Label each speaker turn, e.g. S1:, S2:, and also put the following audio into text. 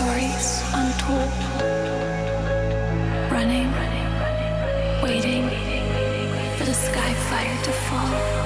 S1: stories untold. Running, waiting for the sky fire to fall.